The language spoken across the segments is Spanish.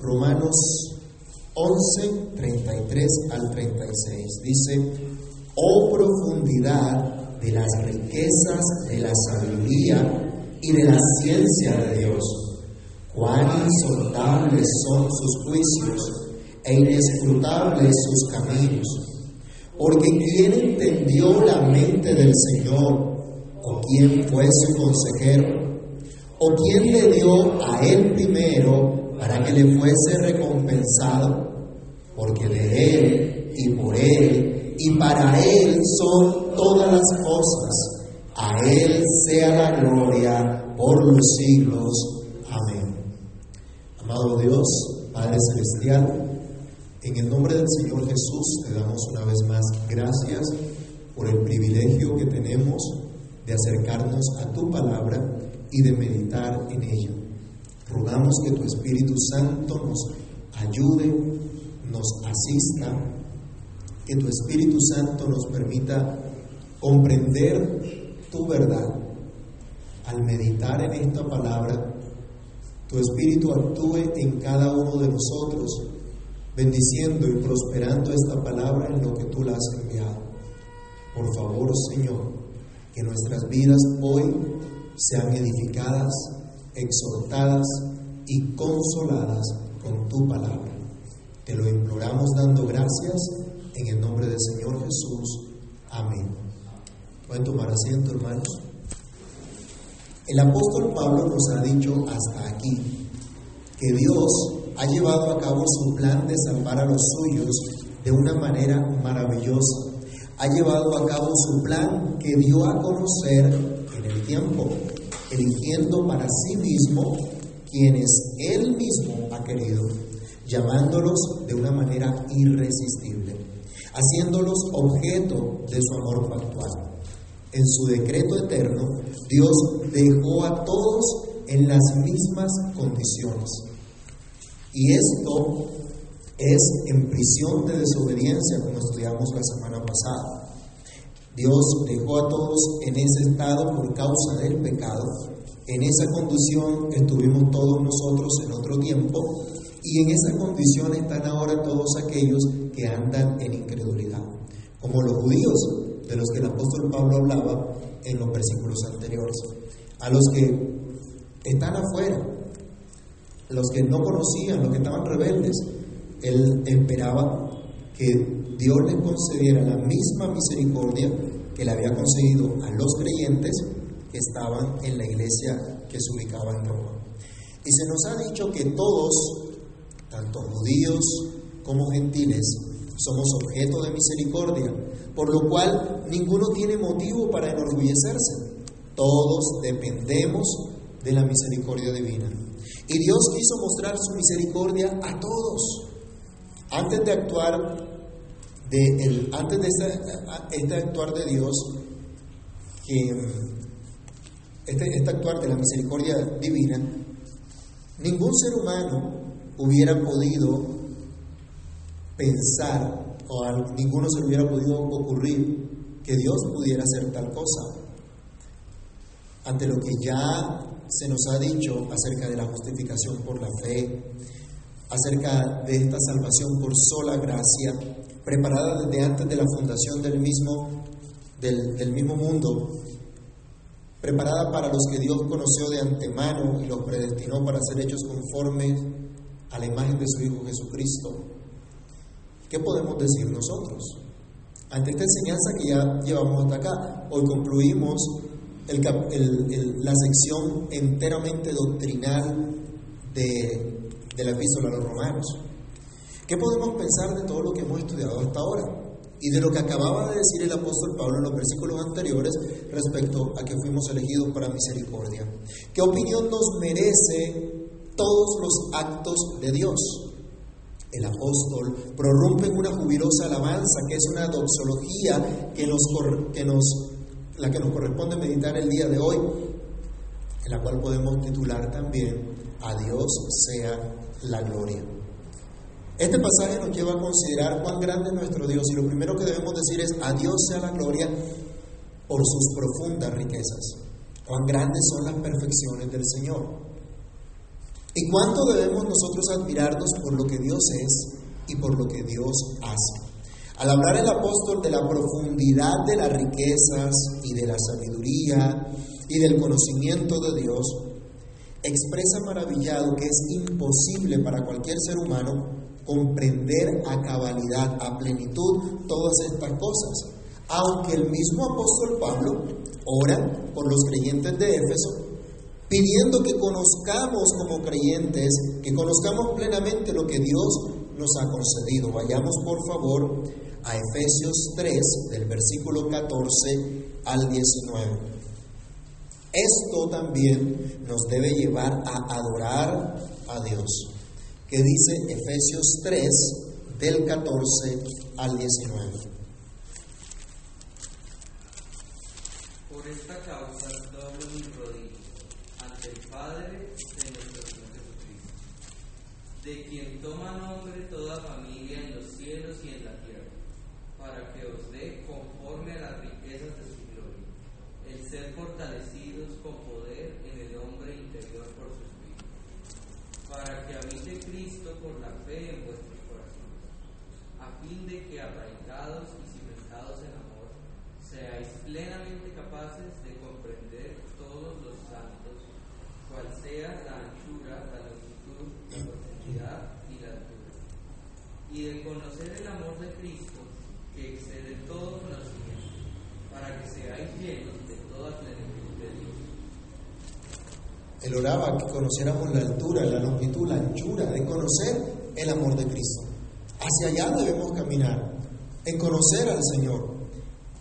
Romanos 11, 33 al 36. Dice, oh profundidad de las riquezas de la sabiduría y de la ciencia de Dios, cuán insondables son sus juicios e inescrutables sus caminos. Porque ¿quién entendió la mente del Señor? ¿O quién fue su consejero? ¿O quién le dio a él primero para que le fuese recompensado? Porque de él y por él y para él son todas las cosas. A él sea la gloria por los siglos. Amén. Amado Dios, Padre Celestial, en el nombre del Señor Jesús te damos una vez más gracias por el privilegio que tenemos de acercarnos a tu palabra y de meditar en ella. Rogamos que tu Espíritu Santo nos ayude, nos asista, que tu Espíritu Santo nos permita comprender tu verdad. Al meditar en esta palabra, tu Espíritu actúe en cada uno de nosotros bendiciendo y prosperando esta palabra en lo que tú la has enviado. Por favor, Señor, que nuestras vidas hoy sean edificadas, exhortadas y consoladas con tu palabra. Te lo imploramos dando gracias en el nombre del Señor Jesús. Amén. Pueden tomar asiento, hermanos. El apóstol Pablo nos ha dicho hasta aquí que Dios ha llevado a cabo su plan de salvar a los suyos de una manera maravillosa. Ha llevado a cabo su plan que dio a conocer en el tiempo, eligiendo para sí mismo quienes él mismo ha querido, llamándolos de una manera irresistible, haciéndolos objeto de su amor factual. En su decreto eterno, Dios dejó a todos en las mismas condiciones y esto es en prisión de desobediencia, como estudiamos la semana pasada. Dios dejó a todos en ese estado por causa del pecado. En esa condición estuvimos todos nosotros en otro tiempo y en esa condición están ahora todos aquellos que andan en incredulidad, como los judíos de los que el apóstol Pablo hablaba en los versículos anteriores, a los que están afuera, los que no conocían, los que estaban rebeldes, él esperaba que Dios les concediera la misma misericordia que le había concedido a los creyentes que estaban en la iglesia que se ubicaba en Roma. Y se nos ha dicho que todos, tanto judíos como gentiles, somos objeto de misericordia, por lo cual ninguno tiene motivo para enorgullecerse. Todos dependemos de la misericordia divina. Y Dios quiso mostrar su misericordia a todos. Antes de actuar de el, antes de este actuar de Dios, que este, este actuar de la misericordia divina, ningún ser humano hubiera podido pensar o a ninguno se hubiera podido ocurrir que Dios pudiera hacer tal cosa. Ante lo que ya se nos ha dicho acerca de la justificación por la fe, acerca de esta salvación por sola gracia, preparada desde antes de la fundación del mismo, del, del mismo mundo, preparada para los que Dios conoció de antemano y los predestinó para ser hechos conforme a la imagen de su Hijo Jesucristo. ¿Qué podemos decir nosotros? Ante esta enseñanza que ya llevamos hasta acá, hoy concluimos la sección enteramente doctrinal de, de la epístola a los romanos. ¿Qué podemos pensar de todo lo que hemos estudiado hasta ahora? Y de lo que acababa de decir el apóstol Pablo en los versículos anteriores respecto a que fuimos elegidos para misericordia. ¿Qué opinión nos merece todos los actos de Dios? El apóstol prorrumpe en una jubilosa alabanza que es una doxología que nos, que nos la que nos corresponde meditar el día de hoy, en la cual podemos titular también A Dios sea la gloria. Este pasaje nos lleva a considerar cuán grande es nuestro Dios y lo primero que debemos decir es A Dios sea la gloria por sus profundas riquezas. Cuán grandes son las perfecciones del Señor. ¿Y cuánto debemos nosotros admirarnos por lo que Dios es y por lo que Dios hace? Al hablar el apóstol de la profundidad de las riquezas y de la sabiduría y del conocimiento de Dios, expresa maravillado que es imposible para cualquier ser humano comprender a cabalidad, a plenitud todas estas cosas. Aunque el mismo apóstol Pablo ora por los creyentes de Éfeso, pidiendo que conozcamos como creyentes, que conozcamos plenamente lo que Dios nos ha concedido. Vayamos por favor a Efesios 3, del versículo 14 al 19. Esto también nos debe llevar a adorar a Dios, que dice Efesios 3, del 14 al 19. Por esta causa doblo mis rodillas ante el Padre de nuestro Señor Jesucristo, de quien toma nombre toda familia en los cielos y en la tierra, para que os dé conforme a las riquezas de su el ser fortalecidos con poder en el hombre interior por su espíritu, para que habite Cristo por la fe en vuestros corazones, a fin de que arraigados y cimentados en amor, seáis plenamente capaces de comprender todos los santos, cual sea la anchura, la longitud, la profundidad y la altura, y de conocer el amor de Cristo, que excede todo conocimiento, para que seáis llenos Él oraba que conociéramos la altura, la longitud, la anchura, de conocer el amor de Cristo. Hacia allá debemos caminar, en conocer al Señor.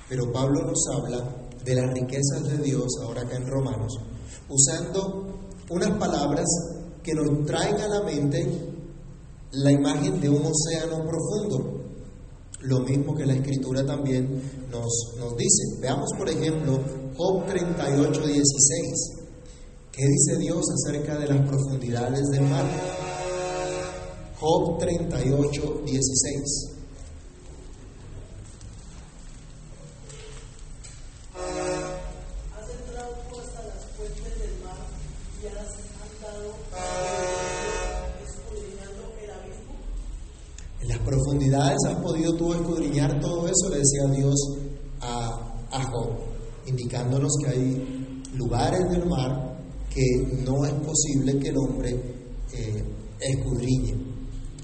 Pero Pablo nos habla de las riquezas de Dios, ahora acá en Romanos, usando unas palabras que nos traen a la mente la imagen de un océano profundo. Lo mismo que la escritura también nos, nos dice. Veamos, por ejemplo, Job 38, 16. ¿Qué dice Dios acerca de las profundidades del mar? Job 38, 16. Profundidades has podido tú escudriñar todo eso, le decía Dios a, Job, indicándonos que hay lugares del mar que no es posible que el hombre eh, escudriñe.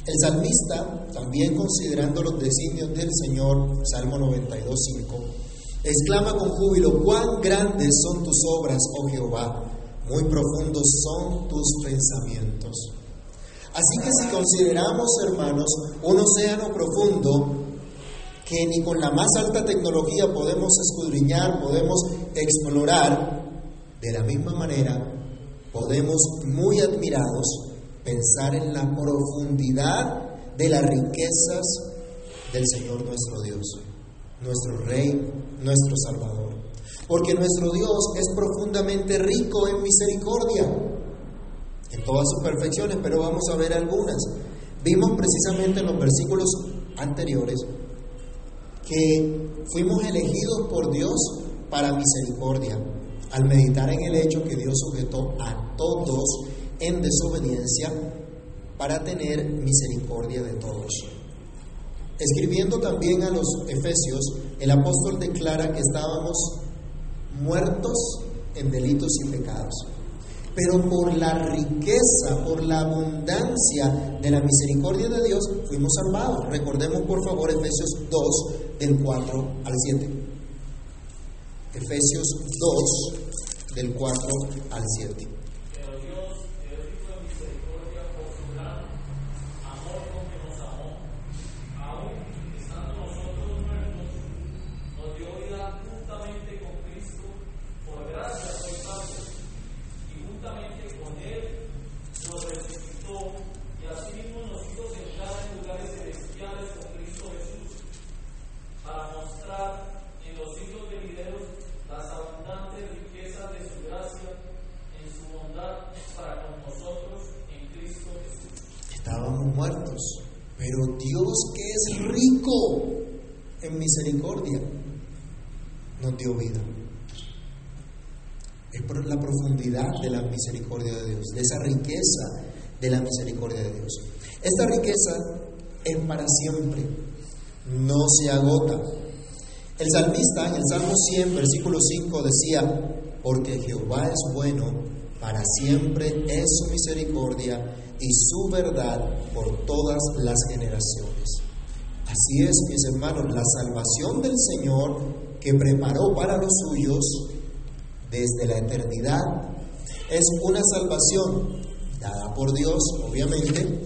El salmista, también considerando los designios del Señor, Salmo 92.5, exclama con júbilo, cuán grandes son tus obras, oh Jehová, muy profundos son tus pensamientos. Así que si consideramos, hermanos, un océano profundo que ni con la más alta tecnología podemos escudriñar, podemos explorar, de la misma manera podemos, muy admirados, pensar en la profundidad de las riquezas del Señor nuestro Dios, nuestro Rey, nuestro Salvador. Porque nuestro Dios es profundamente rico en misericordia en todas sus perfecciones, pero vamos a ver algunas. Vimos precisamente en los versículos anteriores que fuimos elegidos por Dios para misericordia, al meditar en el hecho que Dios sujetó a todos en desobediencia para tener misericordia de todos. Escribiendo también a los Efesios, el apóstol declara que estábamos muertos en delitos y pecados pero por la riqueza, por la abundancia de la misericordia de Dios, fuimos salvados. Recordemos por favor Efesios 2, del 4 al 7. Efesios 2, del 4 al 7. Pero Dios, que es rico en misericordia por su gran amor con que nos amó, aún estando nosotros muertos, nos dio vida juntamente con Cristo, por gracia sois salvos, y juntamente con Él nos resucitó, y asimismo nos hizo sentar en lugares celestiales con Cristo Jesús, para mostrar en los siglos venideros las abundantes riquezas de su gracia en su bondad para con nosotros en Cristo Jesús. Estábamos muertos, pero Dios que es rico en misericordia nos dio vida. Es por la profundidad de la misericordia de Dios, de esa riqueza de la misericordia de Dios. Esta riqueza es para siempre, no se agota. El salmista en el Salmo 100, versículo 5 decía, porque Jehová es bueno, para siempre es su misericordia y su verdad por todas las generaciones. Así es, mis hermanos, la salvación del Señor que preparó para los suyos desde la eternidad es una salvación dada por Dios, obviamente,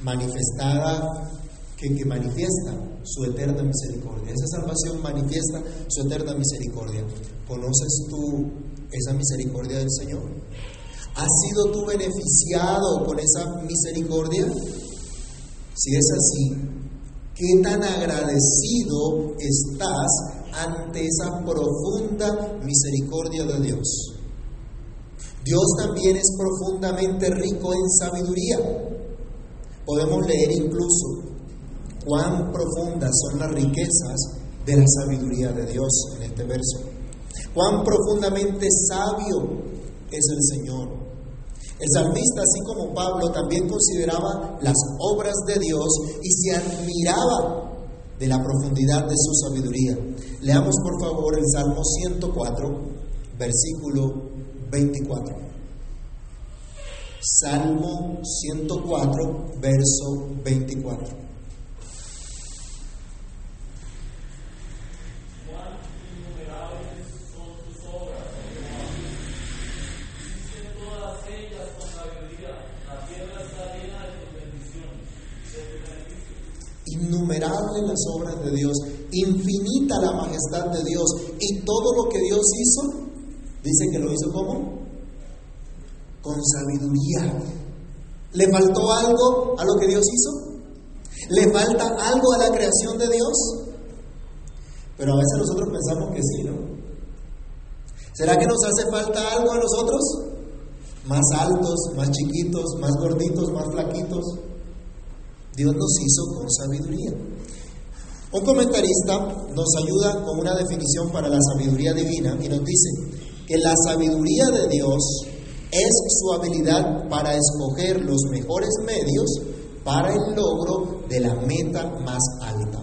manifestada, que, manifiesta su eterna misericordia. Esa salvación manifiesta su eterna misericordia. ¿Conoces tú esa misericordia del Señor? ¿Has sido tú beneficiado con esa misericordia? Si es así, ¿qué tan agradecido estás ante esa profunda misericordia de Dios? Dios también es profundamente rico en sabiduría. Podemos leer incluso cuán profundas son las riquezas de la sabiduría de Dios en este verso. Cuán profundamente sabio es el Señor. El salmista, así como Pablo, también consideraba las obras de Dios y se admiraba de la profundidad de su sabiduría. Leamos por favor el Salmo 104, versículo 24. Salmo 104, verso 24. Beneficios. Innumerables las obras de Dios, infinita la majestad de Dios y todo lo que Dios hizo, dice que lo hizo como? Con sabiduría. ¿Le faltó algo a lo que Dios hizo? ¿Le falta algo a la creación de Dios? Pero a veces nosotros pensamos que sí, ¿no? ¿Será que nos hace falta algo a nosotros? Más altos, más chiquitos, más gorditos, más flaquitos. Dios nos hizo con sabiduría. Un comentarista nos ayuda con una definición para la sabiduría divina y nos dice que la sabiduría de Dios es su habilidad para escoger los mejores medios para el logro de la meta más alta.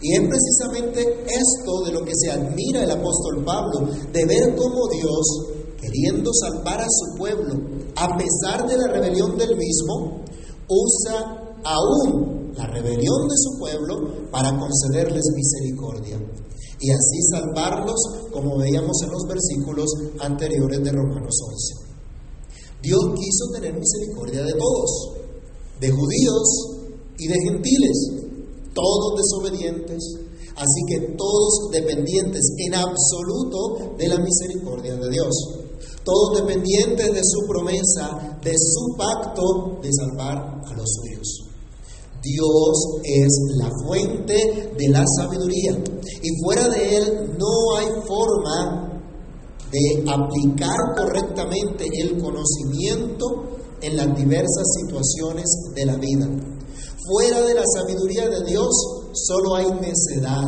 Y es precisamente esto de lo que se admira el apóstol Pablo, de ver cómo Dios, queriendo salvar a su pueblo, a pesar de la rebelión del mismo, usa aún la rebelión de su pueblo para concederles misericordia y así salvarlos, como veíamos en los versículos anteriores de Romanos 11. Dios quiso tener misericordia de todos, de judíos y de gentiles, todos desobedientes, así que todos dependientes en absoluto de la misericordia de Dios, todos dependientes de su promesa, de su pacto de salvar a los suyos. Dios es la fuente de la sabiduría y fuera de Él no hay forma de aplicar correctamente el conocimiento en las diversas situaciones de la vida. Fuera de la sabiduría de Dios solo hay necedad,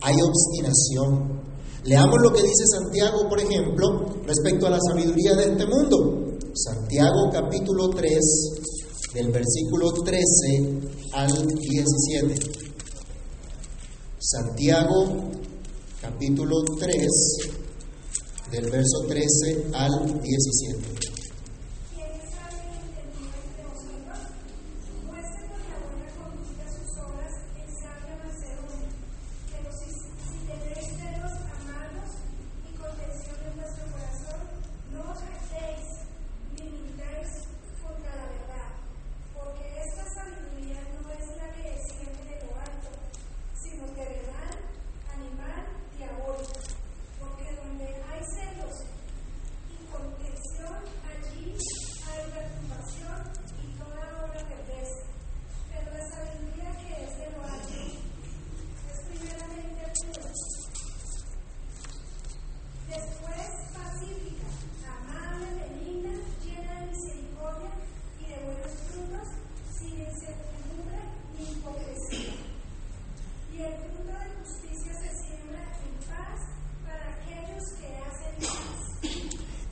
hay obstinación. Leamos lo que dice Santiago, por ejemplo, respecto a la sabiduría de este mundo. Santiago capítulo 3, del versículo 13 al 17. Santiago capítulo 3, del verso 13 al 17.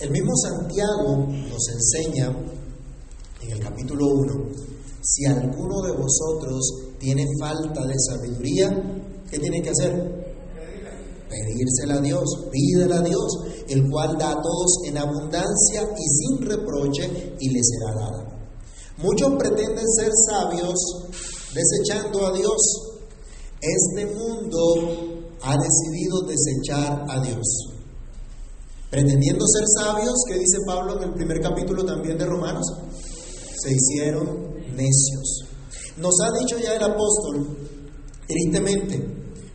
El mismo Santiago nos enseña capítulo 1, si alguno de vosotros tiene falta de sabiduría, ¿qué tiene que hacer? Pedírsela a Dios, pídela a Dios, el cual da a todos en abundancia y sin reproche y le será dada. Muchos pretenden ser sabios desechando a Dios. Este mundo ha decidido desechar a Dios. Pretendiendo ser sabios, que dice Pablo en el primer capítulo también de Romanos, se hicieron necios. Nos ha dicho ya el apóstol, tristemente,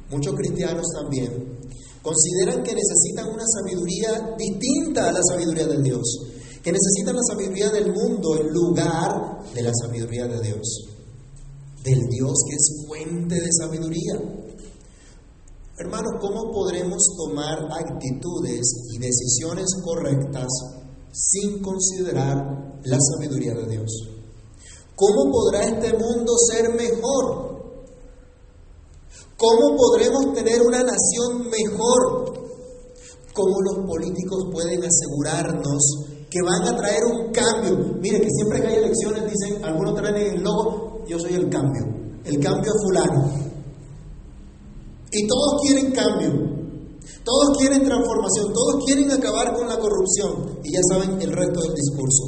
muchos cristianos también, consideran que necesitan una sabiduría distinta a la sabiduría de Dios, que necesitan la sabiduría del mundo en lugar de la sabiduría de Dios, del Dios que es fuente de sabiduría. Hermanos, ¿cómo podremos tomar actitudes y decisiones correctas sin considerar la sabiduría de Dios? ¿Cómo podrá este mundo ser mejor? ¿Cómo podremos tener una nación mejor? ¿Cómo los políticos pueden asegurarnos que van a traer un cambio? Mire que siempre que hay elecciones dicen, algunos traen el logo, yo soy el cambio, el cambio fulano. Y todos quieren cambio, todos quieren transformación, todos quieren acabar con la corrupción. Y ya saben el resto del discurso.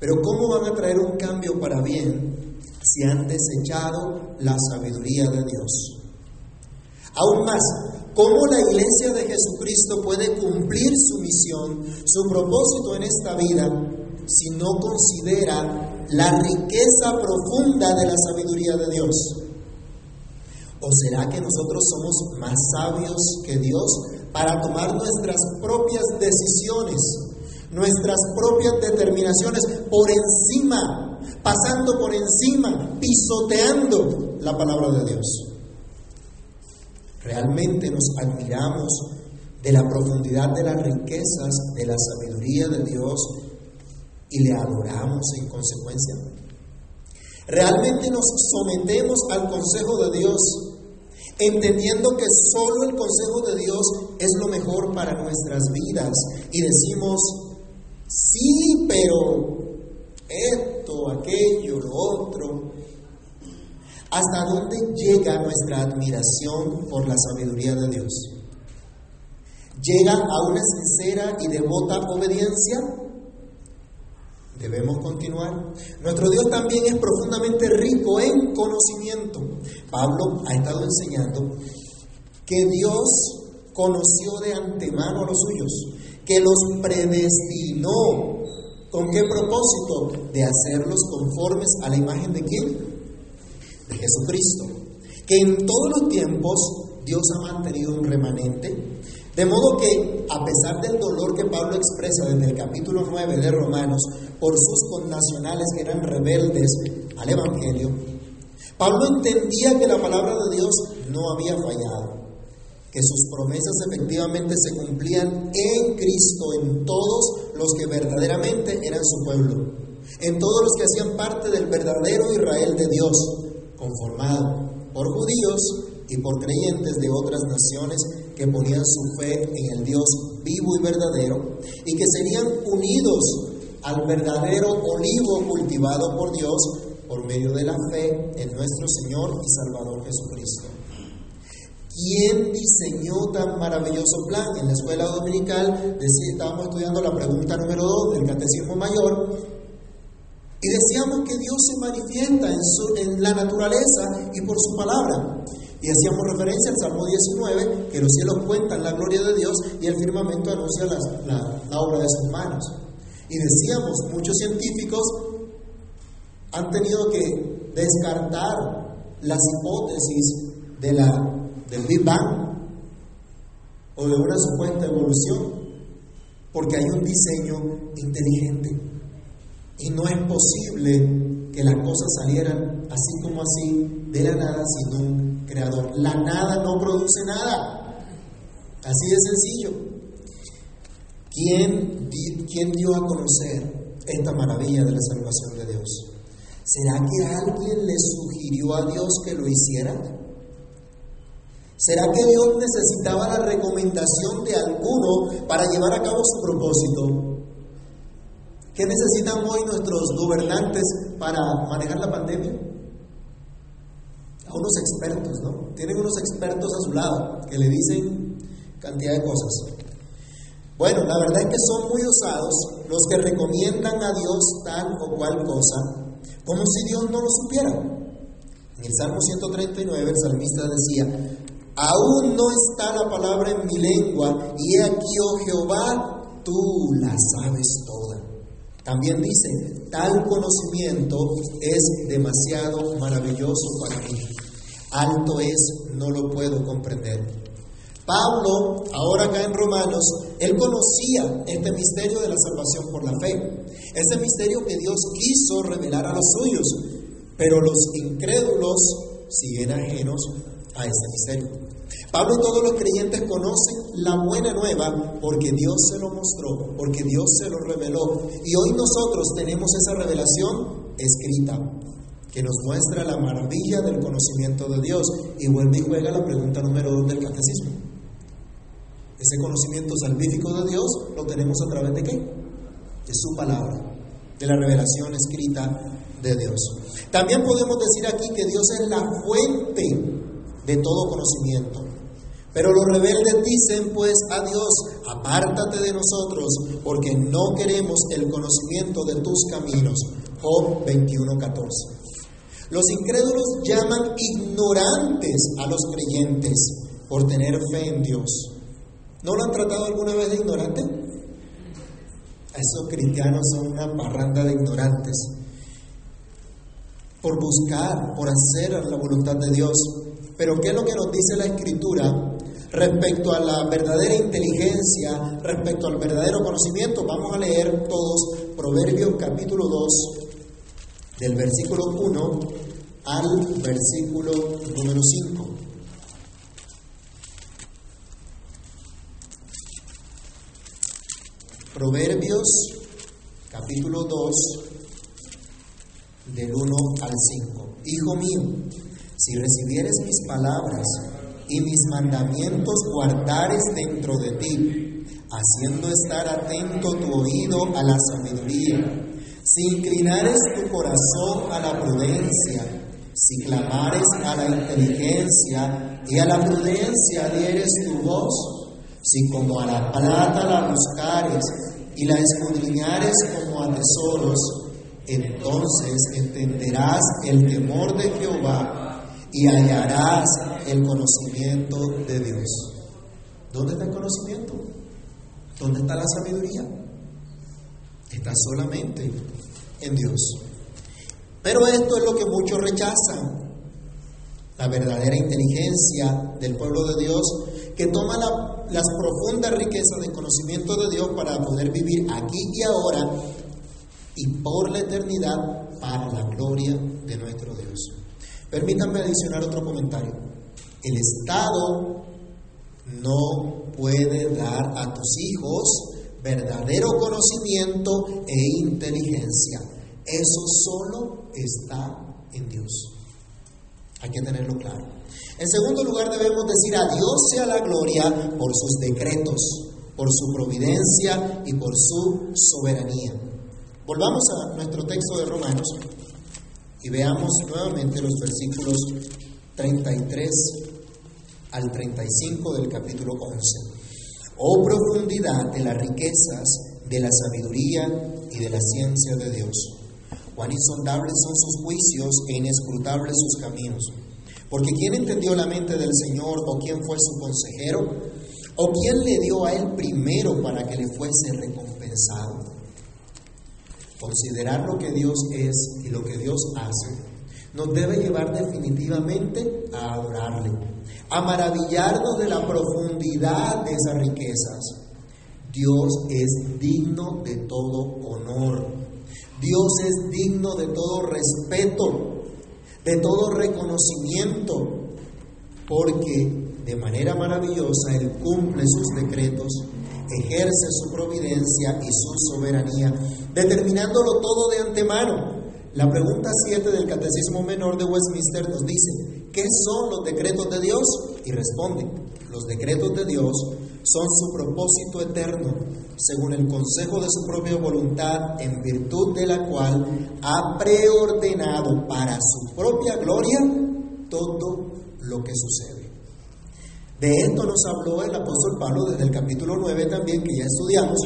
Pero ¿cómo van a traer un cambio para bien si han desechado la sabiduría de Dios? Aún más, ¿cómo la iglesia de Jesucristo puede cumplir su misión, su propósito en esta vida, si no considera la riqueza profunda de la sabiduría de Dios? ¿O será que nosotros somos más sabios que Dios para tomar nuestras propias decisiones? nuestras propias determinaciones por encima, pasando por encima, pisoteando la palabra de Dios. Realmente nos admiramos de la profundidad de las riquezas de la sabiduría de Dios y le adoramos en consecuencia. Realmente nos sometemos al consejo de Dios, entendiendo que solo el consejo de Dios es lo mejor para nuestras vidas y decimos, Sí, pero esto, aquello, lo otro. ¿Hasta dónde llega nuestra admiración por la sabiduría de Dios? ¿Llega a una sincera y devota obediencia? Debemos continuar. Nuestro Dios también es profundamente rico en conocimiento. Pablo ha estado enseñando que Dios conoció de antemano a los suyos que los predestinó. ¿Con qué propósito? De hacerlos conformes a la imagen de quién? De Jesucristo. Que en todos los tiempos Dios ha mantenido un remanente. De modo que, a pesar del dolor que Pablo expresa desde el capítulo 9 de Romanos por sus connacionales que eran rebeldes al Evangelio, Pablo entendía que la palabra de Dios no había fallado que sus promesas efectivamente se cumplían en Cristo, en todos los que verdaderamente eran su pueblo, en todos los que hacían parte del verdadero Israel de Dios, conformado por judíos y por creyentes de otras naciones que ponían su fe en el Dios vivo y verdadero y que serían unidos al verdadero olivo cultivado por Dios por medio de la fe en nuestro Señor y Salvador Jesucristo. ¿Quién diseñó tan maravilloso plan? En la escuela dominical decía, estábamos estudiando la pregunta número 2 del Catecismo Mayor y decíamos que Dios se manifiesta en, su, en la naturaleza y por su palabra. Y hacíamos referencia al Salmo 19, que los cielos cuentan la gloria de Dios y el firmamento anuncia la, obra de sus manos. Y decíamos, muchos científicos han tenido que descartar las hipótesis de la del Big Bang o de una supuesta evolución, porque hay un diseño inteligente. Y no es posible que las cosas salieran así como así, de la nada, sin un creador. La nada no produce nada. Así de sencillo. ¿Quién, ¿Quién dio a conocer esta maravilla de la salvación de Dios? ¿Será que alguien le sugirió a Dios que lo hiciera? ¿Será que Dios necesitaba la recomendación de alguno para llevar a cabo su propósito? ¿Qué necesitan hoy nuestros gobernantes para manejar la pandemia? Unos expertos, ¿no? Tienen unos expertos a su lado que le dicen cantidad de cosas. Bueno, la verdad es que son muy osados los que recomiendan a Dios tal o cual cosa, como si Dios no lo supiera. En el Salmo 139 el salmista decía, aún no está la palabra en mi lengua, y aquí, oh Jehová, tú la sabes toda. También dice, tal conocimiento es demasiado maravilloso para mí. Alto es, no lo puedo comprender. Pablo, ahora acá en Romanos, él conocía este misterio de la salvación por la fe, ese misterio que Dios quiso revelar a los suyos, pero los incrédulos siguen ajenos a ese misterio. Pablo todos los creyentes conocen la buena nueva porque Dios se lo mostró, porque Dios se lo reveló. Y hoy nosotros tenemos esa revelación escrita que nos muestra la maravilla del conocimiento de Dios. Y vuelve y juega la pregunta número dos del catecismo. Ese conocimiento salvífico de Dios lo tenemos a través de qué? De su palabra, de la revelación escrita de Dios. También podemos decir aquí que Dios es la fuente de todo conocimiento. Pero los rebeldes dicen pues a Dios, apártate de nosotros, porque no queremos el conocimiento de tus caminos. Job 21:14. Los incrédulos llaman ignorantes a los creyentes por tener fe en Dios. ¿No lo han tratado alguna vez de ignorante? Esos cristianos son una parranda de ignorantes. Por buscar, por hacer la voluntad de Dios. Pero ¿qué es lo que nos dice la Escritura respecto a la verdadera inteligencia, respecto al verdadero conocimiento? Vamos a leer todos Proverbios capítulo 2, del versículo 1 al versículo número 5. Proverbios capítulo 2 del 1 al 5. Hijo mío, si recibieres mis palabras y mis mandamientos guardares dentro de ti, haciendo estar atento tu oído a la sabiduría, si inclinares tu corazón a la prudencia, si clamares a la inteligencia y a la prudencia dieres tu voz, si como a la plata la buscares y la escudriñares como a tesoros, entonces entenderás el temor de Jehová y hallarás el conocimiento de Dios. ¿Dónde está el conocimiento? ¿Dónde está la sabiduría? Está solamente en Dios. Pero esto es lo que muchos rechazan. La verdadera inteligencia del pueblo de Dios que toma las profundas riquezas de conocimiento de Dios para poder vivir aquí y ahora y por la eternidad para la gloria de nuestro Dios. Permítanme adicionar otro comentario. El Estado no puede dar a tus hijos verdadero conocimiento e inteligencia. Eso solo está en Dios. Hay que tenerlo claro. En segundo lugar, debemos decir a Dios sea la gloria por sus decretos, por su providencia y por su soberanía. Volvamos a nuestro texto de Romanos y veamos nuevamente los versículos 33 al 35 del capítulo 11. Oh profundidad de las riquezas, de la sabiduría y de la ciencia de Dios. Cuán insondables son sus juicios e inescrutables sus caminos. Porque ¿quién entendió la mente del Señor o quién fue su consejero? ¿O quién le dio a él primero para que le fuese recompensado? Considerar lo que Dios es y lo que Dios hace nos debe llevar definitivamente a adorarle, a maravillarnos de la profundidad de esas riquezas. Dios es digno de todo honor. Dios es digno de todo respeto de todo reconocimiento, porque de manera maravillosa Él cumple sus decretos, ejerce su providencia y su soberanía, determinándolo todo de antemano. La pregunta 7 del Catecismo Menor de Westminster nos dice, ¿qué son los decretos de Dios? Y responde, los decretos de Dios son su propósito eterno, según el consejo de su propia voluntad, en virtud de la cual ha preordenado para su propia gloria todo lo que sucede. De esto nos habló el apóstol Pablo desde el capítulo 9 también, que ya estudiamos,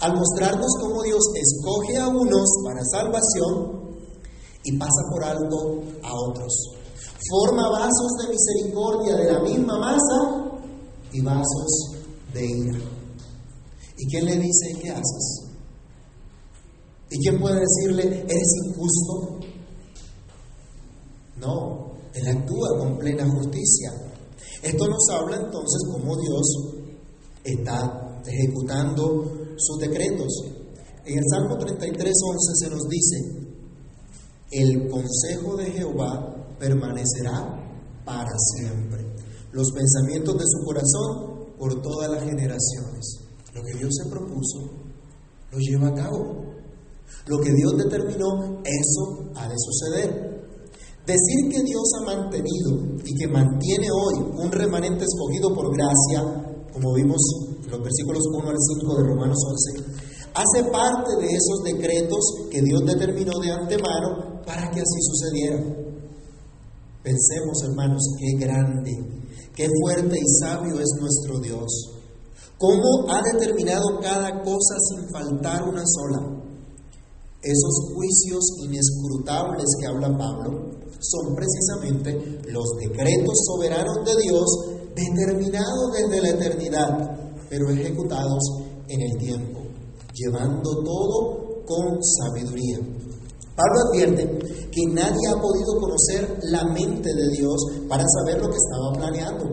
al mostrarnos cómo Dios escoge a unos para salvación y pasa por alto a otros. Forma vasos de misericordia de la misma masa y vasos de ira. ¿Y quién le dice qué haces? ¿Y quién puede decirle, eres injusto? No, Él actúa con plena justicia. Esto nos habla entonces cómo Dios está ejecutando sus decretos. En el Salmo 33, 11 se nos dice, el consejo de Jehová permanecerá para siempre. Los pensamientos de su corazón por todas las generaciones. Lo que Dios se propuso, lo lleva a cabo. Lo que Dios determinó, eso ha de suceder. Decir que Dios ha mantenido y que mantiene hoy un remanente escogido por gracia, como vimos en los versículos 1 al 5 de Romanos 11, hace parte de esos decretos que Dios determinó de antemano para que así sucediera. Pensemos, hermanos, qué grande Qué fuerte y sabio es nuestro Dios. Cómo ha determinado cada cosa sin faltar una sola. Esos juicios inescrutables que habla Pablo son precisamente los decretos soberanos de Dios determinados desde la eternidad, pero ejecutados en el tiempo, llevando todo con sabiduría. Pablo advierte que nadie ha podido conocer la mente de Dios para saber lo que estaba planeando.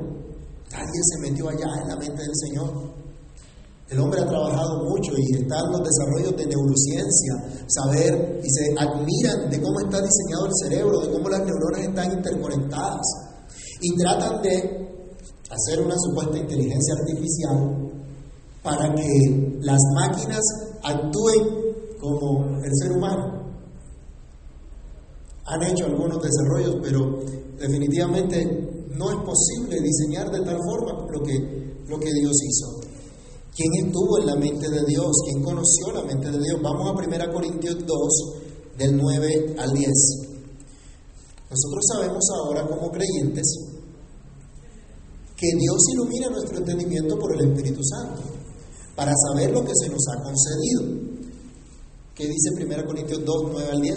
Nadie se metió allá en la mente del Señor. El hombre ha trabajado mucho y está en los desarrollos de neurociencia, saber y se admiran de cómo está diseñado el cerebro, de cómo las neuronas están interconectadas y tratan de hacer una supuesta inteligencia artificial para que las máquinas actúen como el ser humano han hecho algunos desarrollos, pero definitivamente no es posible diseñar de tal forma lo que, lo que Dios hizo. ¿Quién estuvo en la mente de Dios? ¿Quién conoció la mente de Dios? Vamos a 1 Corintios 2, del 9 al 10. Nosotros sabemos ahora como creyentes que Dios ilumina nuestro entendimiento por el Espíritu Santo para saber lo que se nos ha concedido. ¿Qué dice 1 Corintios 2, 9 al 10?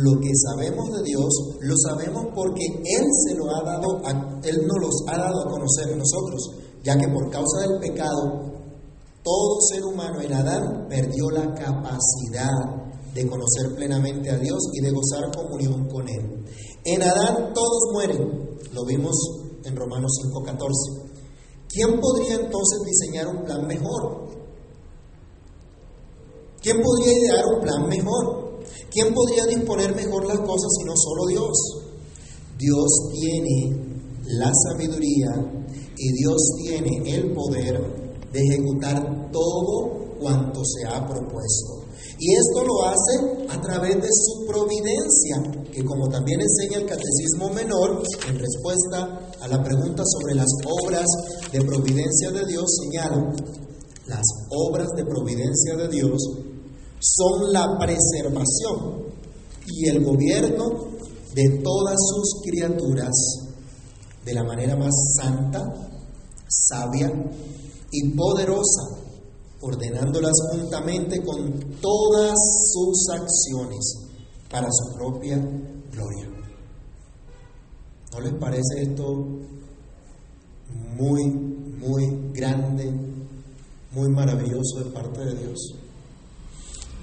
Lo que sabemos de Dios lo sabemos porque Él se lo ha dado, a, Él nos los ha dado a conocer a nosotros, ya que por causa del pecado, todo ser humano en Adán perdió la capacidad de conocer plenamente a Dios y de gozar comunión con Él. En Adán todos mueren, lo vimos en Romanos 5:14. ¿Quién podría entonces diseñar un plan mejor? ¿Quién podría idear un plan mejor? ¿Quién podría disponer mejor las cosas sino solo Dios? Dios tiene la sabiduría y Dios tiene el poder de ejecutar todo cuanto se ha propuesto. Y esto lo hace a través de su providencia, que como también enseña el Catecismo Menor, en respuesta a la pregunta sobre las obras de providencia de Dios, señala, las obras de providencia de Dios son la preservación y el gobierno de todas sus criaturas de la manera más santa, sabia y poderosa, ordenándolas juntamente con todas sus acciones para su propia gloria. ¿No les parece esto muy, muy grande, muy maravilloso de parte de Dios?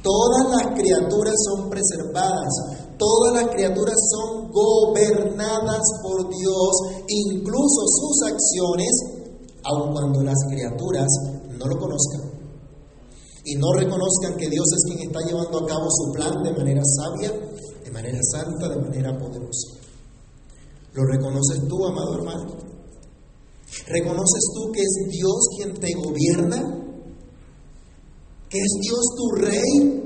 Todas las criaturas son preservadas, todas las criaturas son gobernadas por Dios, incluso sus acciones, aun cuando las criaturas no lo conozcan. y no reconozcan que Dios es quien está llevando a cabo su plan de manera sabia, de manera santa, de manera poderosa. ¿Lo reconoces tú, amado hermano? ¿Reconoces tú que es Dios quien te gobierna? ¿Que es Dios tu rey?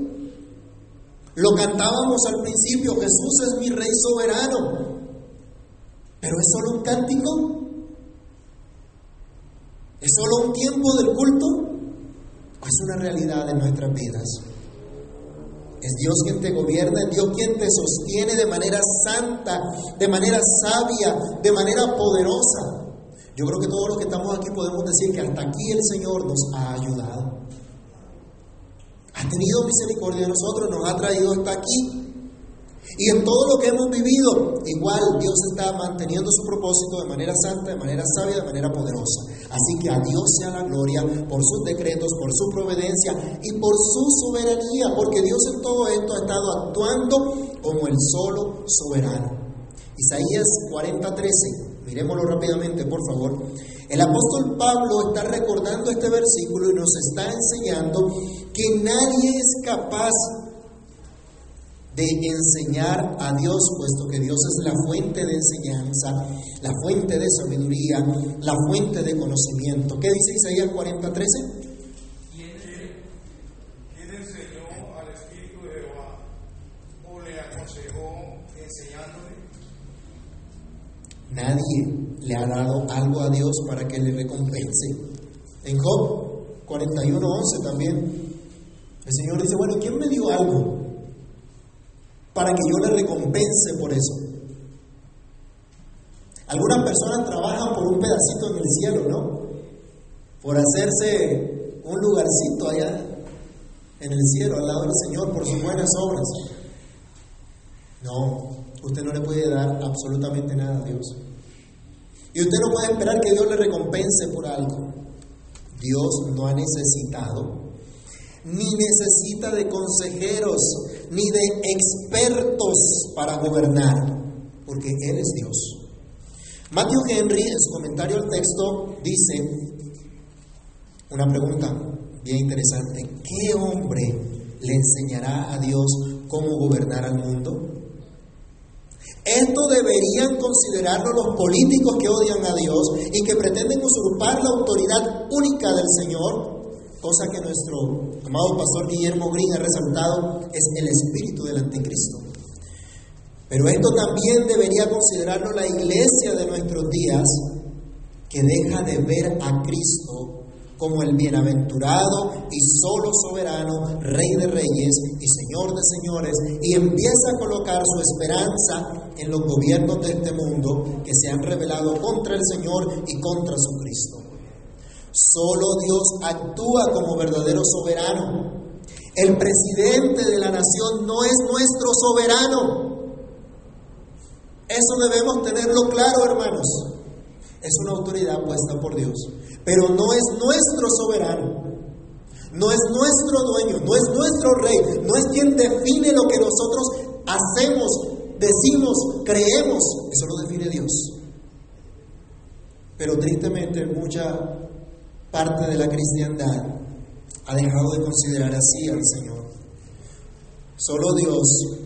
Lo cantábamos al principio, Jesús es mi rey soberano. ¿Pero es solo un cántico? ¿Es solo un tiempo del culto? ¿O es una realidad en nuestras vidas? Es Dios quien te gobierna, es Dios quien te sostiene de manera santa, de manera sabia, de manera poderosa. Yo creo que todos los que estamos aquí podemos decir que hasta aquí el Señor nos ha ayudado. Ha tenido misericordia de nosotros, nos ha traído hasta aquí. Y en todo lo que hemos vivido, igual Dios está manteniendo su propósito de manera santa, de manera sabia, de manera poderosa. Así que a Dios sea la gloria por sus decretos, por su providencia y por su soberanía, porque Dios en todo esto ha estado actuando como el solo soberano. Isaías 40:13, miremoslo rápidamente, por favor. El apóstol Pablo está recordando este versículo y nos está enseñando que nadie es capaz de enseñar a Dios, puesto que Dios es la fuente de enseñanza, la fuente de sabiduría, la fuente de conocimiento. ¿Qué dice Isaías 40:13? ¿Quién enseñó al Espíritu de Jehová o le aconsejó enseñándole? Nadie le ha dado algo a Para que le recompense. En Job 41:11 también, el Señor dice, bueno, ¿quién me dio algo? para que yo le recompense por eso. Algunas personas trabajan por un pedacito en el cielo, ¿no? Por hacerse un lugarcito allá en el cielo, al lado del Señor, por sus buenas obras. No, usted no le puede dar absolutamente nada a Dios. Y usted no puede esperar que Dios le recompense por algo. Dios no ha necesitado, ni necesita de consejeros, ni de expertos para gobernar, porque Él es Dios. Matthew Henry, en su comentario al texto, dice una pregunta bien interesante. ¿Qué hombre le enseñará a Dios cómo gobernar al mundo? Esto deberían considerarlo los políticos que odian a Dios y que pretenden usurpar la autoridad única del Señor cosa que nuestro amado pastor Guillermo Green ha resaltado, es el espíritu del anticristo. Pero esto también debería considerarlo la iglesia de nuestros días, que deja de ver a Cristo como el bienaventurado y solo soberano, Rey de reyes y Señor de señores, y empieza a colocar su esperanza en los gobiernos de este mundo que se han revelado contra el Señor y contra su Cristo. Solo Dios actúa como verdadero soberano. El presidente de la nación no es nuestro soberano. Eso debemos tenerlo claro, hermanos. Es una autoridad puesta por Dios, pero no es nuestro soberano. No es nuestro dueño, no es nuestro rey, no es quien define lo que nosotros hacemos, decimos, creemos. Eso lo define Dios. Pero tristemente mucha parte de la cristiandad ha dejado de considerar así al Señor. Solo Dios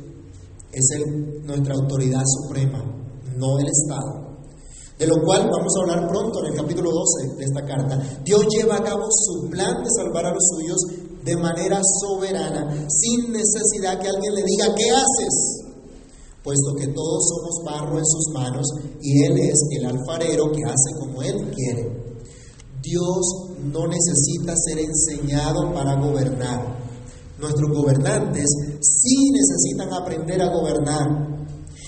es nuestra autoridad suprema, no el Estado. De lo cual vamos a hablar pronto en el capítulo 12 de esta carta. Dios lleva a cabo su plan de salvar a los suyos de manera soberana, sin necesidad que alguien le diga, ¿qué haces? Puesto que todos somos barro en sus manos y Él es el alfarero que hace como Él quiere. Dios no necesita ser enseñado para gobernar. Nuestros gobernantes sí necesitan aprender a gobernar.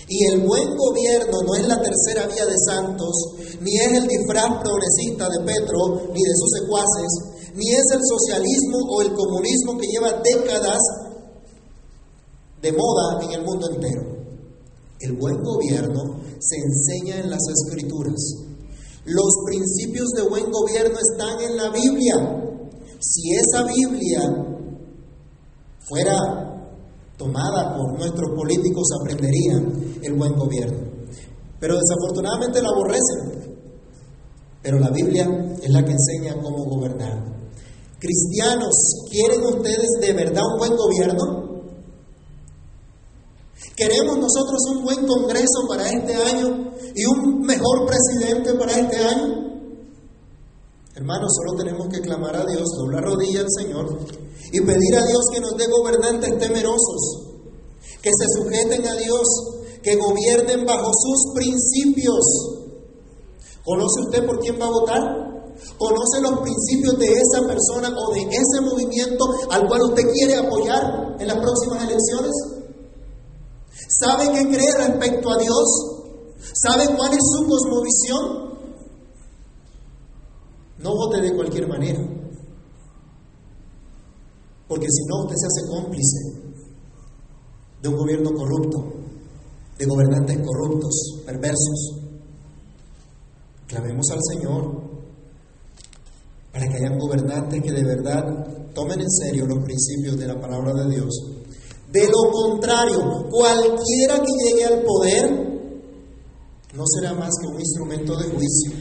Y el buen gobierno no es la tercera vía de santos, ni es el disfraz progresista de Petro, ni de sus secuaces, ni es el socialismo o el comunismo que lleva décadas de moda en el mundo entero. El buen gobierno se enseña en las escrituras. Los principios de buen gobierno están en la Biblia. Si esa Biblia fuera tomada por nuestros políticos, aprenderían el buen gobierno. Pero desafortunadamente la aborrecen. Pero la Biblia es la que enseña cómo gobernar. Cristianos, ¿quieren ustedes de verdad un buen gobierno? ¿Queremos nosotros un buen Congreso para este año y un mejor presidente para este año? Hermanos, solo tenemos que clamar a Dios, doblar rodilla al Señor y pedir a Dios que nos dé gobernantes temerosos, que se sujeten a Dios, que gobiernen bajo sus principios. ¿Conoce usted por quién va a votar? ¿Conoce los principios de esa persona o de ese movimiento al cual usted quiere apoyar en las próximas elecciones? ¿Sabe qué cree respecto a Dios? ¿Sabe cuál es su cosmovisión? No vote de cualquier manera. Porque si no, usted se hace cómplice de un gobierno corrupto, de gobernantes corruptos, perversos. Clamemos al Señor para que hayan gobernantes que de verdad tomen en serio los principios de la palabra de Dios. De lo contrario, cualquiera que llegue al poder no será más que un instrumento de juicio,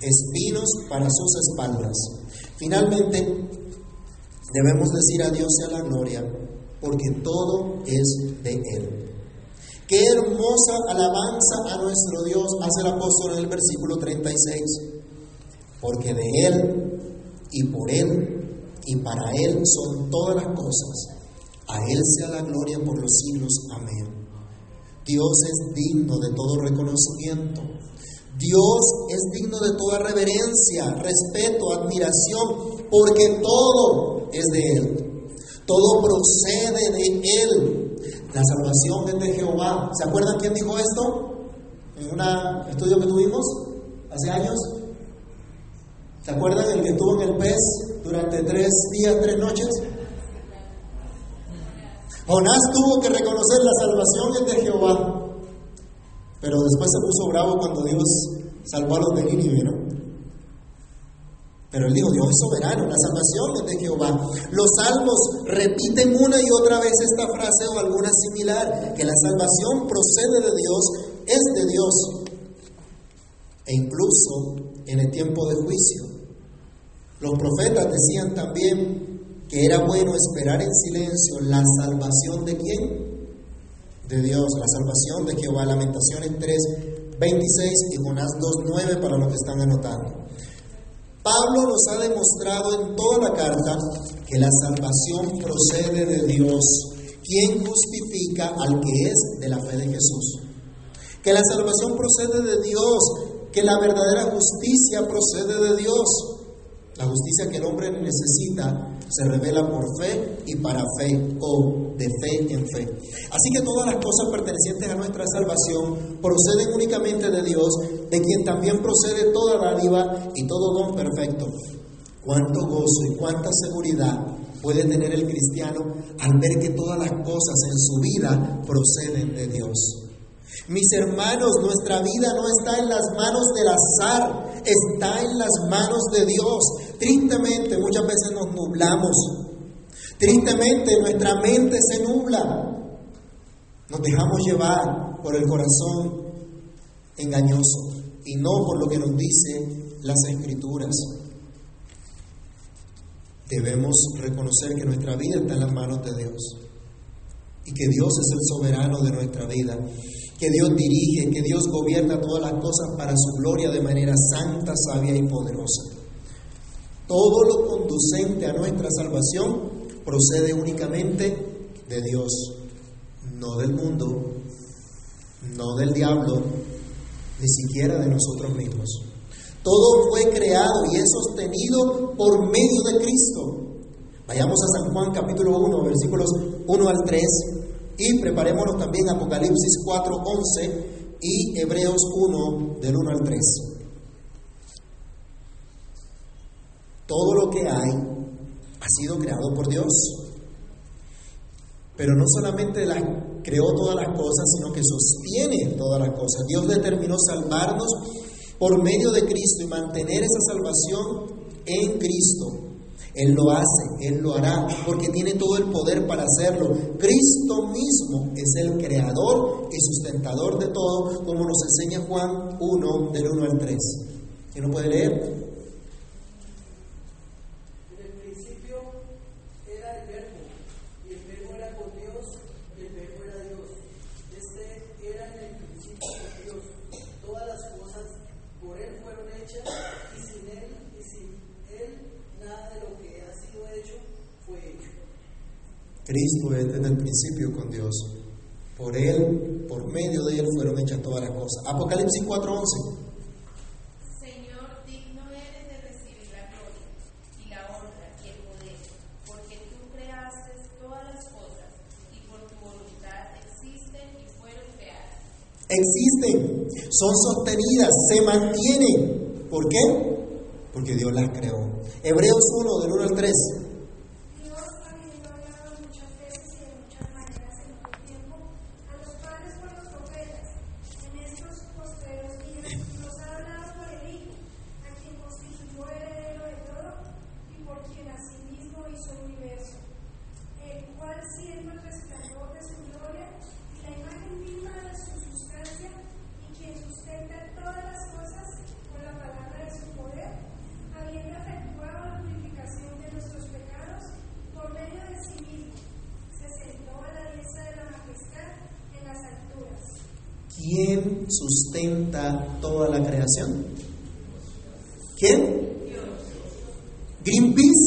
espinos para sus espaldas. Finalmente, debemos decir a Dios y a la gloria, porque todo es de Él. Qué hermosa alabanza a nuestro Dios hace el apóstol en el versículo 36. Porque de Él y por Él y para Él son todas las cosas. A Él sea la gloria por los siglos. Amén. Dios es digno de todo reconocimiento. Dios es digno de toda reverencia, respeto, admiración, porque todo es de Él. Todo procede de Él. La salvación es de Jehová. ¿Se acuerdan quién dijo esto? En un estudio que tuvimos hace años. ¿Se acuerdan el que estuvo en el pez durante tres días, tres noches? Jonás tuvo que reconocer la salvación es de Jehová. Pero después se puso bravo cuando Dios salvó a los de Nínive, ¿no? Pero él dijo, Dios es soberano, la salvación es de Jehová. Los salmos repiten una y otra vez esta frase o alguna similar, que la salvación procede de Dios, es de Dios. E incluso en el tiempo de juicio, los profetas decían también que era bueno esperar en silencio la salvación de quién? De Dios, la salvación de Jehová. Lamentaciones 3, 26 y Jonás 2, 9 para los que están anotando. Pablo nos ha demostrado en toda la carta que la salvación procede de Dios, quien justifica al que es de la fe de Jesús. Que la salvación procede de Dios, que la verdadera justicia procede de Dios. La justicia que el hombre necesita se revela por fe y para fe o de fe en fe. Así que todas las cosas pertenecientes a nuestra salvación proceden únicamente de Dios, de quien también procede toda dádiva y todo don perfecto. Cuánto gozo y cuánta seguridad puede tener el cristiano al ver que todas las cosas en su vida proceden de Dios. Mis hermanos, nuestra vida no está en las manos del azar, está en las manos de Dios. Tristemente muchas veces nos nublamos. Tristemente nuestra mente se nubla. Nos dejamos llevar por el corazón engañoso y no por lo que nos dicen las escrituras. Debemos reconocer que nuestra vida está en las manos de Dios y que Dios es el soberano de nuestra vida que Dios dirige, que Dios gobierna todas las cosas para su gloria de manera santa, sabia y poderosa. Todo lo conducente a nuestra salvación procede únicamente de Dios, no del mundo, no del diablo, ni siquiera de nosotros mismos. Todo fue creado y es sostenido por medio de Cristo. Vayamos a San Juan capítulo 1, versículos 1 al 3. Y preparémonos también Apocalipsis 4, 11 y Hebreos 1, del 1 al 3. Todo lo que hay ha sido creado por Dios. Pero no solamente las creó todas las cosas, sino que sostiene todas las cosas. Dios determinó salvarnos por medio de Cristo y mantener esa salvación en Cristo. Él lo hace, Él lo hará, porque tiene todo el poder para hacerlo. Cristo mismo es el creador y sustentador de todo, como nos enseña Juan 1, del 1 al 3. ¿Quién lo puede leer? Cristo es desde el principio con Dios. Por Él, por medio de Él fueron hechas todas las cosas. Apocalipsis 4:11. Señor, digno eres de recibir la gloria y la honra y el poder, porque tú creaste todas las cosas y por tu voluntad existen y fueron creadas. Existen, son sostenidas, se mantienen. ¿Por qué? Porque Dios las creó. Hebreos 1, del 1 al 3. Dios, habiendo hablado muchas veces y de muchas maneras en otro tiempo, a los padres por los profetas, en estos postreros días nos ha hablado por el Hijo, a quien constituyó heredero de todo y por quien asimismo hizo el universo, el cual siendo el resplandor de su gloria y la imagen misma de su sustancia, y quien sustenta todas las cosas con la palabra de su poder, habiendo efectuado la purificación de nuestros pecados por medio de sí mismo, se sentó a la diestra de la majestad en las alturas. ¿Quién sustenta toda la creación? ¿Quién? ¿Greenpeace?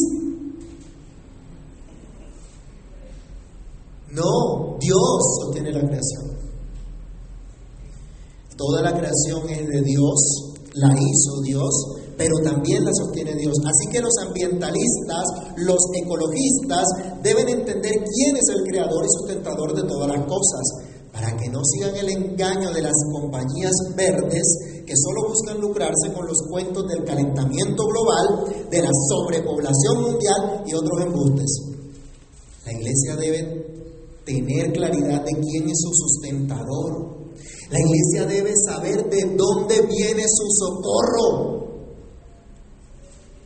No, Dios sostiene la creación. Toda la creación es de Dios, la hizo Dios, pero también la sostiene Dios. Así que los ambientalistas, los ecologistas deben entender quién es el creador y sustentador de todas las cosas, para que no sigan el engaño de las compañías verdes que solo buscan lucrarse con los cuentos del calentamiento global, de la sobrepoblación mundial y otros embustes. La iglesia debe tener claridad de quién es su sustentador. La iglesia debe saber de dónde viene su socorro.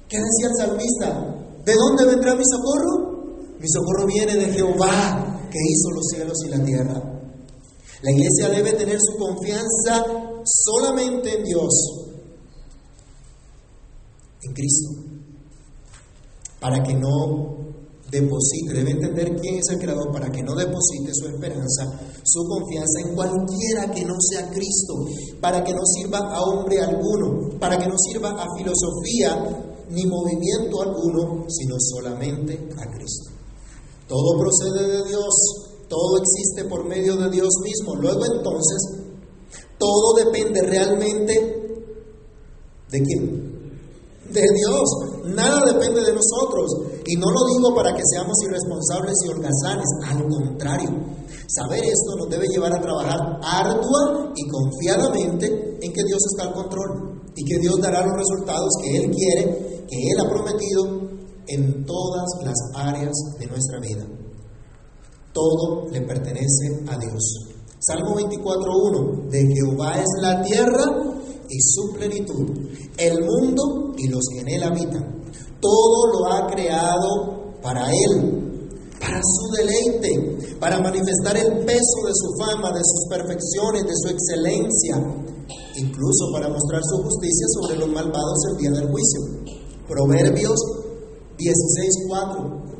¿Qué decía el salmista? ¿De dónde vendrá mi socorro? Mi socorro viene de Jehová, que hizo los cielos y la tierra. La iglesia debe tener su confianza solamente en Dios, en Cristo, para que no deposite, debe entender quién es el creador, para que no deposite su esperanza, su confianza en cualquiera que no sea Cristo, para que no sirva a hombre alguno, para que no sirva a filosofía ni movimiento alguno, sino solamente a Cristo. Todo procede de Dios, todo existe por medio de Dios mismo. Luego entonces, todo depende realmente de quién? De Dios. Nada depende de nosotros. Y no lo digo para que seamos irresponsables y holgazanes. Al contrario, saber esto nos debe llevar a trabajar ardua y confiadamente en que Dios está al control y que Dios dará los resultados que Él quiere, que Él ha prometido en todas las áreas de nuestra vida. Todo le pertenece a Dios. Salmo 24.1, de Jehová es la tierra y su plenitud, el mundo y los que en él habitan. Todo lo ha creado para él, para su deleite, para manifestar el peso de su fama, de sus perfecciones, de su excelencia, incluso para mostrar su justicia sobre los malvados el día del juicio. Proverbios 16.4.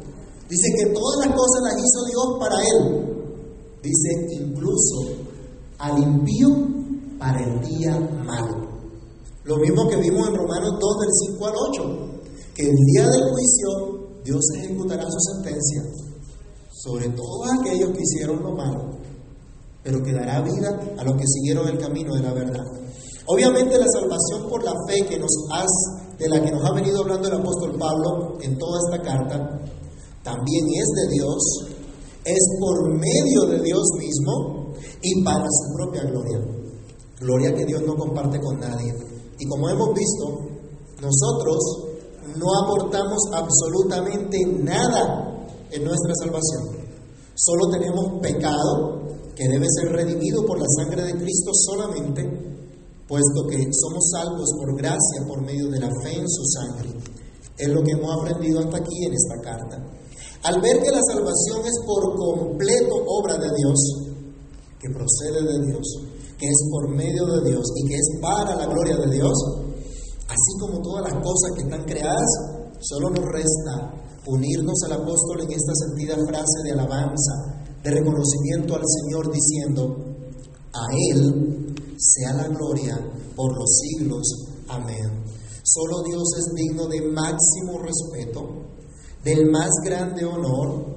Dice que todas las cosas las hizo Dios para él. Dice incluso al impío para el día malo. Lo mismo que vimos en Romanos 2 del 5 al 8, que el día del juicio Dios ejecutará su sentencia sobre todos aquellos que hicieron lo malo, pero que dará vida a los que siguieron el camino de la verdad. Obviamente la salvación por la fe que nos has, de la que nos ha venido hablando el apóstol Pablo en toda esta carta, también es de Dios, es por medio de Dios mismo y para su propia gloria. Gloria que Dios no comparte con nadie. Y como hemos visto, nosotros no aportamos absolutamente nada en nuestra salvación. Solo tenemos pecado que debe ser redimido por la sangre de Cristo solamente, puesto que somos salvos por gracia por medio de la fe en su sangre. Es lo que hemos aprendido hasta aquí en esta carta. Al ver que la salvación es por completo obra de Dios, que procede de Dios, que es por medio de Dios y que es para la gloria de Dios, así como todas las cosas que están creadas, solo nos resta unirnos al apóstol en esta sentida frase de alabanza, de reconocimiento al Señor diciendo, a Él sea la gloria por los siglos. Amén. Solo Dios es digno de máximo respeto, del más grande honor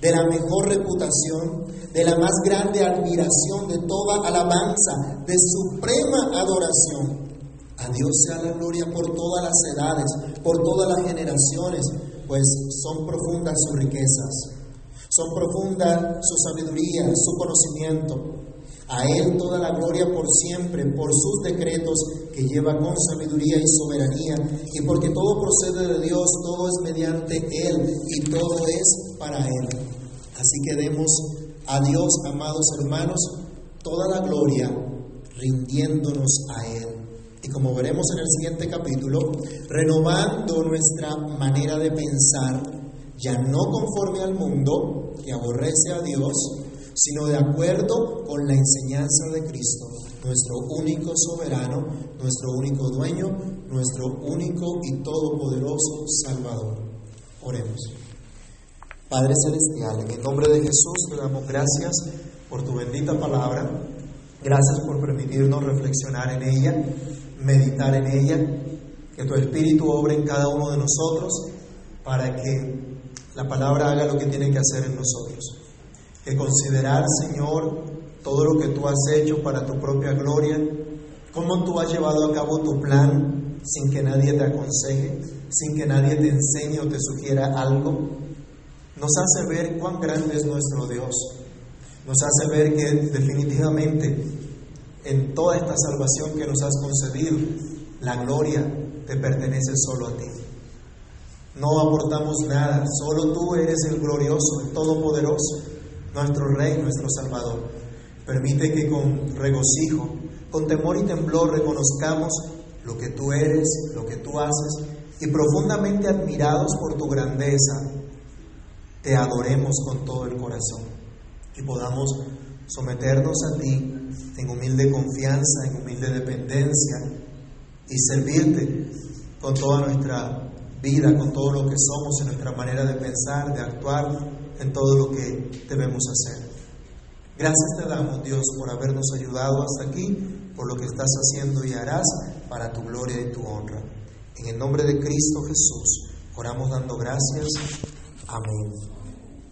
de la mejor reputación, de la más grande admiración, de toda alabanza, de suprema adoración. A Dios sea la gloria por todas las edades, por todas las generaciones, pues son profundas sus riquezas, son profundas su sabiduría, su conocimiento. A Él toda la gloria por siempre, por sus decretos que lleva con sabiduría y soberanía, y porque todo procede de Dios, todo es mediante Él y todo es para Él. Así que demos a Dios, amados hermanos, toda la gloria rindiéndonos a Él. Y como veremos en el siguiente capítulo, renovando nuestra manera de pensar, ya no conforme al mundo que aborrece a Dios, sino de acuerdo con la enseñanza de Cristo, nuestro único soberano, nuestro único dueño, nuestro único y todopoderoso Salvador. Oremos. Padre Celestial, en el nombre de Jesús te damos gracias por tu bendita palabra. Gracias por permitirnos reflexionar en ella, meditar en ella, que tu Espíritu obre en cada uno de nosotros para que la palabra haga lo que tiene que hacer en nosotros. Que considerar, Señor, todo lo que tú has hecho para tu propia gloria, cómo tú has llevado a cabo tu plan sin que nadie te aconseje, sin que nadie te enseñe o te sugiera algo, nos hace ver cuán grande es nuestro Dios. Nos hace ver que definitivamente en toda esta salvación que nos has concedido, la gloria te pertenece solo a ti. No aportamos nada, solo tú eres el glorioso, el todopoderoso, nuestro Rey, nuestro Salvador. Permite que con regocijo, con temor y temblor reconozcamos lo que tú eres, lo que tú haces, y profundamente admirados por tu grandeza, te adoremos con todo el corazón y podamos someternos a ti en humilde confianza, en humilde dependencia y servirte con toda nuestra vida, con todo lo que somos, en nuestra manera de pensar, de actuar, en todo lo que debemos hacer. Gracias te damos, Dios, por habernos ayudado hasta aquí, por lo que estás haciendo y harás para tu gloria y tu honra. En el nombre de Cristo Jesús, oramos dando gracias. Amém.